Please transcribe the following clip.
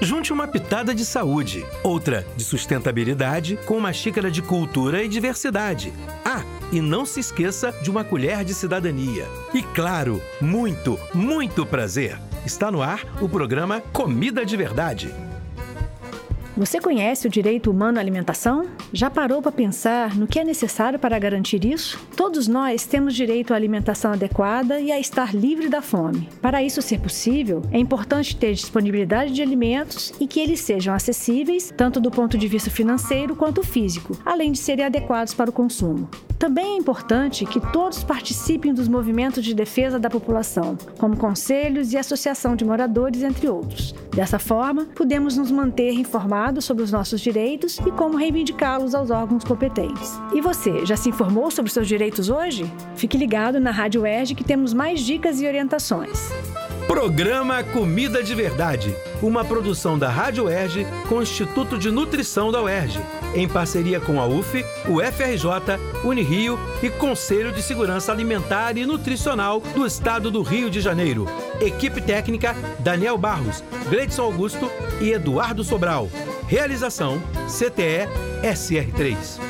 Junte uma pitada de saúde, outra de sustentabilidade, com uma xícara de cultura e diversidade. Ah, e não se esqueça de uma colher de cidadania. E claro, muito, muito prazer. Está no ar o programa Comida de Verdade. Você conhece o direito humano à alimentação? Já parou para pensar no que é necessário para garantir isso? Todos nós temos direito à alimentação adequada e a estar livre da fome. Para isso ser possível, é importante ter disponibilidade de alimentos e que eles sejam acessíveis, tanto do ponto de vista financeiro quanto físico, além de serem adequados para o consumo. Também é importante que todos participem dos movimentos de defesa da população, como conselhos e associação de moradores, entre outros. Dessa forma, podemos nos manter informados sobre os nossos direitos e como reivindicá-los aos órgãos competentes. E você, já se informou sobre seus direitos hoje? Fique ligado na Rádio ERG que temos mais dicas e orientações. Programa Comida de Verdade, uma produção da Rádio UERJ com o Instituto de Nutrição da UERJ, em parceria com a UF, o FRJ, Unirio e Conselho de Segurança Alimentar e Nutricional do Estado do Rio de Janeiro. Equipe técnica Daniel Barros, Gleidson Augusto e Eduardo Sobral. Realização CTE SR3.